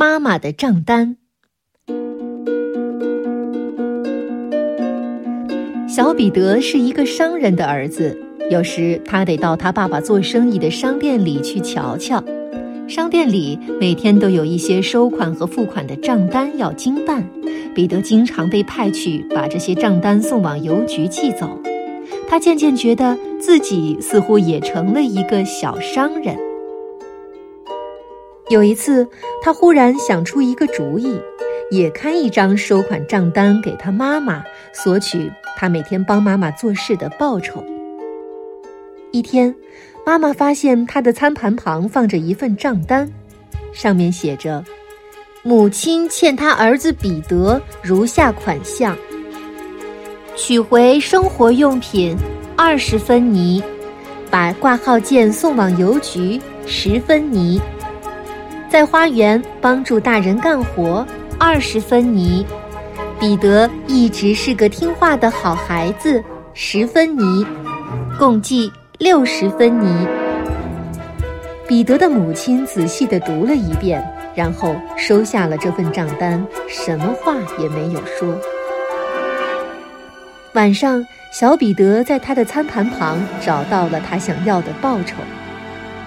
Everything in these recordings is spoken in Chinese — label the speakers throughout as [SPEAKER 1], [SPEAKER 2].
[SPEAKER 1] 妈妈的账单。小彼得是一个商人的儿子，有时他得到他爸爸做生意的商店里去瞧瞧。商店里每天都有一些收款和付款的账单要经办，彼得经常被派去把这些账单送往邮局寄走。他渐渐觉得自己似乎也成了一个小商人。有一次，他忽然想出一个主意，也开一张收款账单给他妈妈，索取他每天帮妈妈做事的报酬。一天。妈妈发现他的餐盘旁放着一份账单，上面写着：“母亲欠他儿子彼得如下款项：取回生活用品二十分尼，把挂号件送往邮局十分尼，在花园帮助大人干活二十分尼。彼得一直是个听话的好孩子，十分尼，共计。”六十分尼。彼得的母亲仔细地读了一遍，然后收下了这份账单，什么话也没有说。晚上，小彼得在他的餐盘旁找到了他想要的报酬。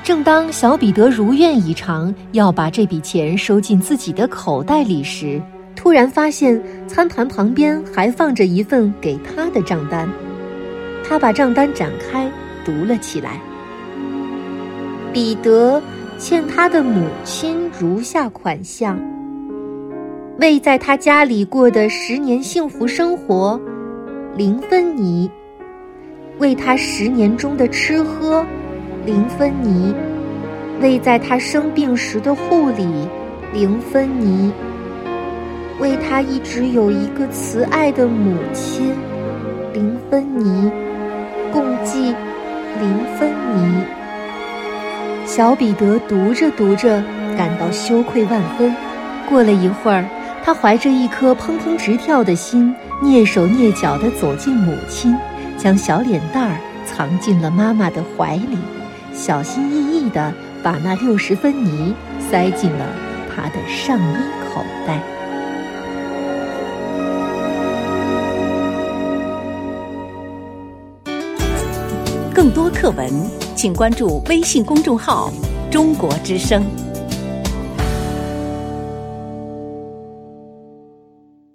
[SPEAKER 1] 正当小彼得如愿以偿要把这笔钱收进自己的口袋里时，突然发现餐盘旁边还放着一份给他的账单。他把账单展开。读了起来。彼得欠他的母亲如下款项：为在他家里过的十年幸福生活，零分尼；为他十年中的吃喝，零分尼；为在他生病时的护理，零分尼；为他一直有一个慈爱的母亲，零分尼，共计。零分尼。小彼得读着读着，感到羞愧万分。过了一会儿，他怀着一颗砰砰直跳的心，蹑手蹑脚地走进母亲，将小脸蛋儿藏进了妈妈的怀里，小心翼翼地把那六十分泥塞进了他的上衣口袋。
[SPEAKER 2] 更多课文，请关注微信公众号“中国之声”。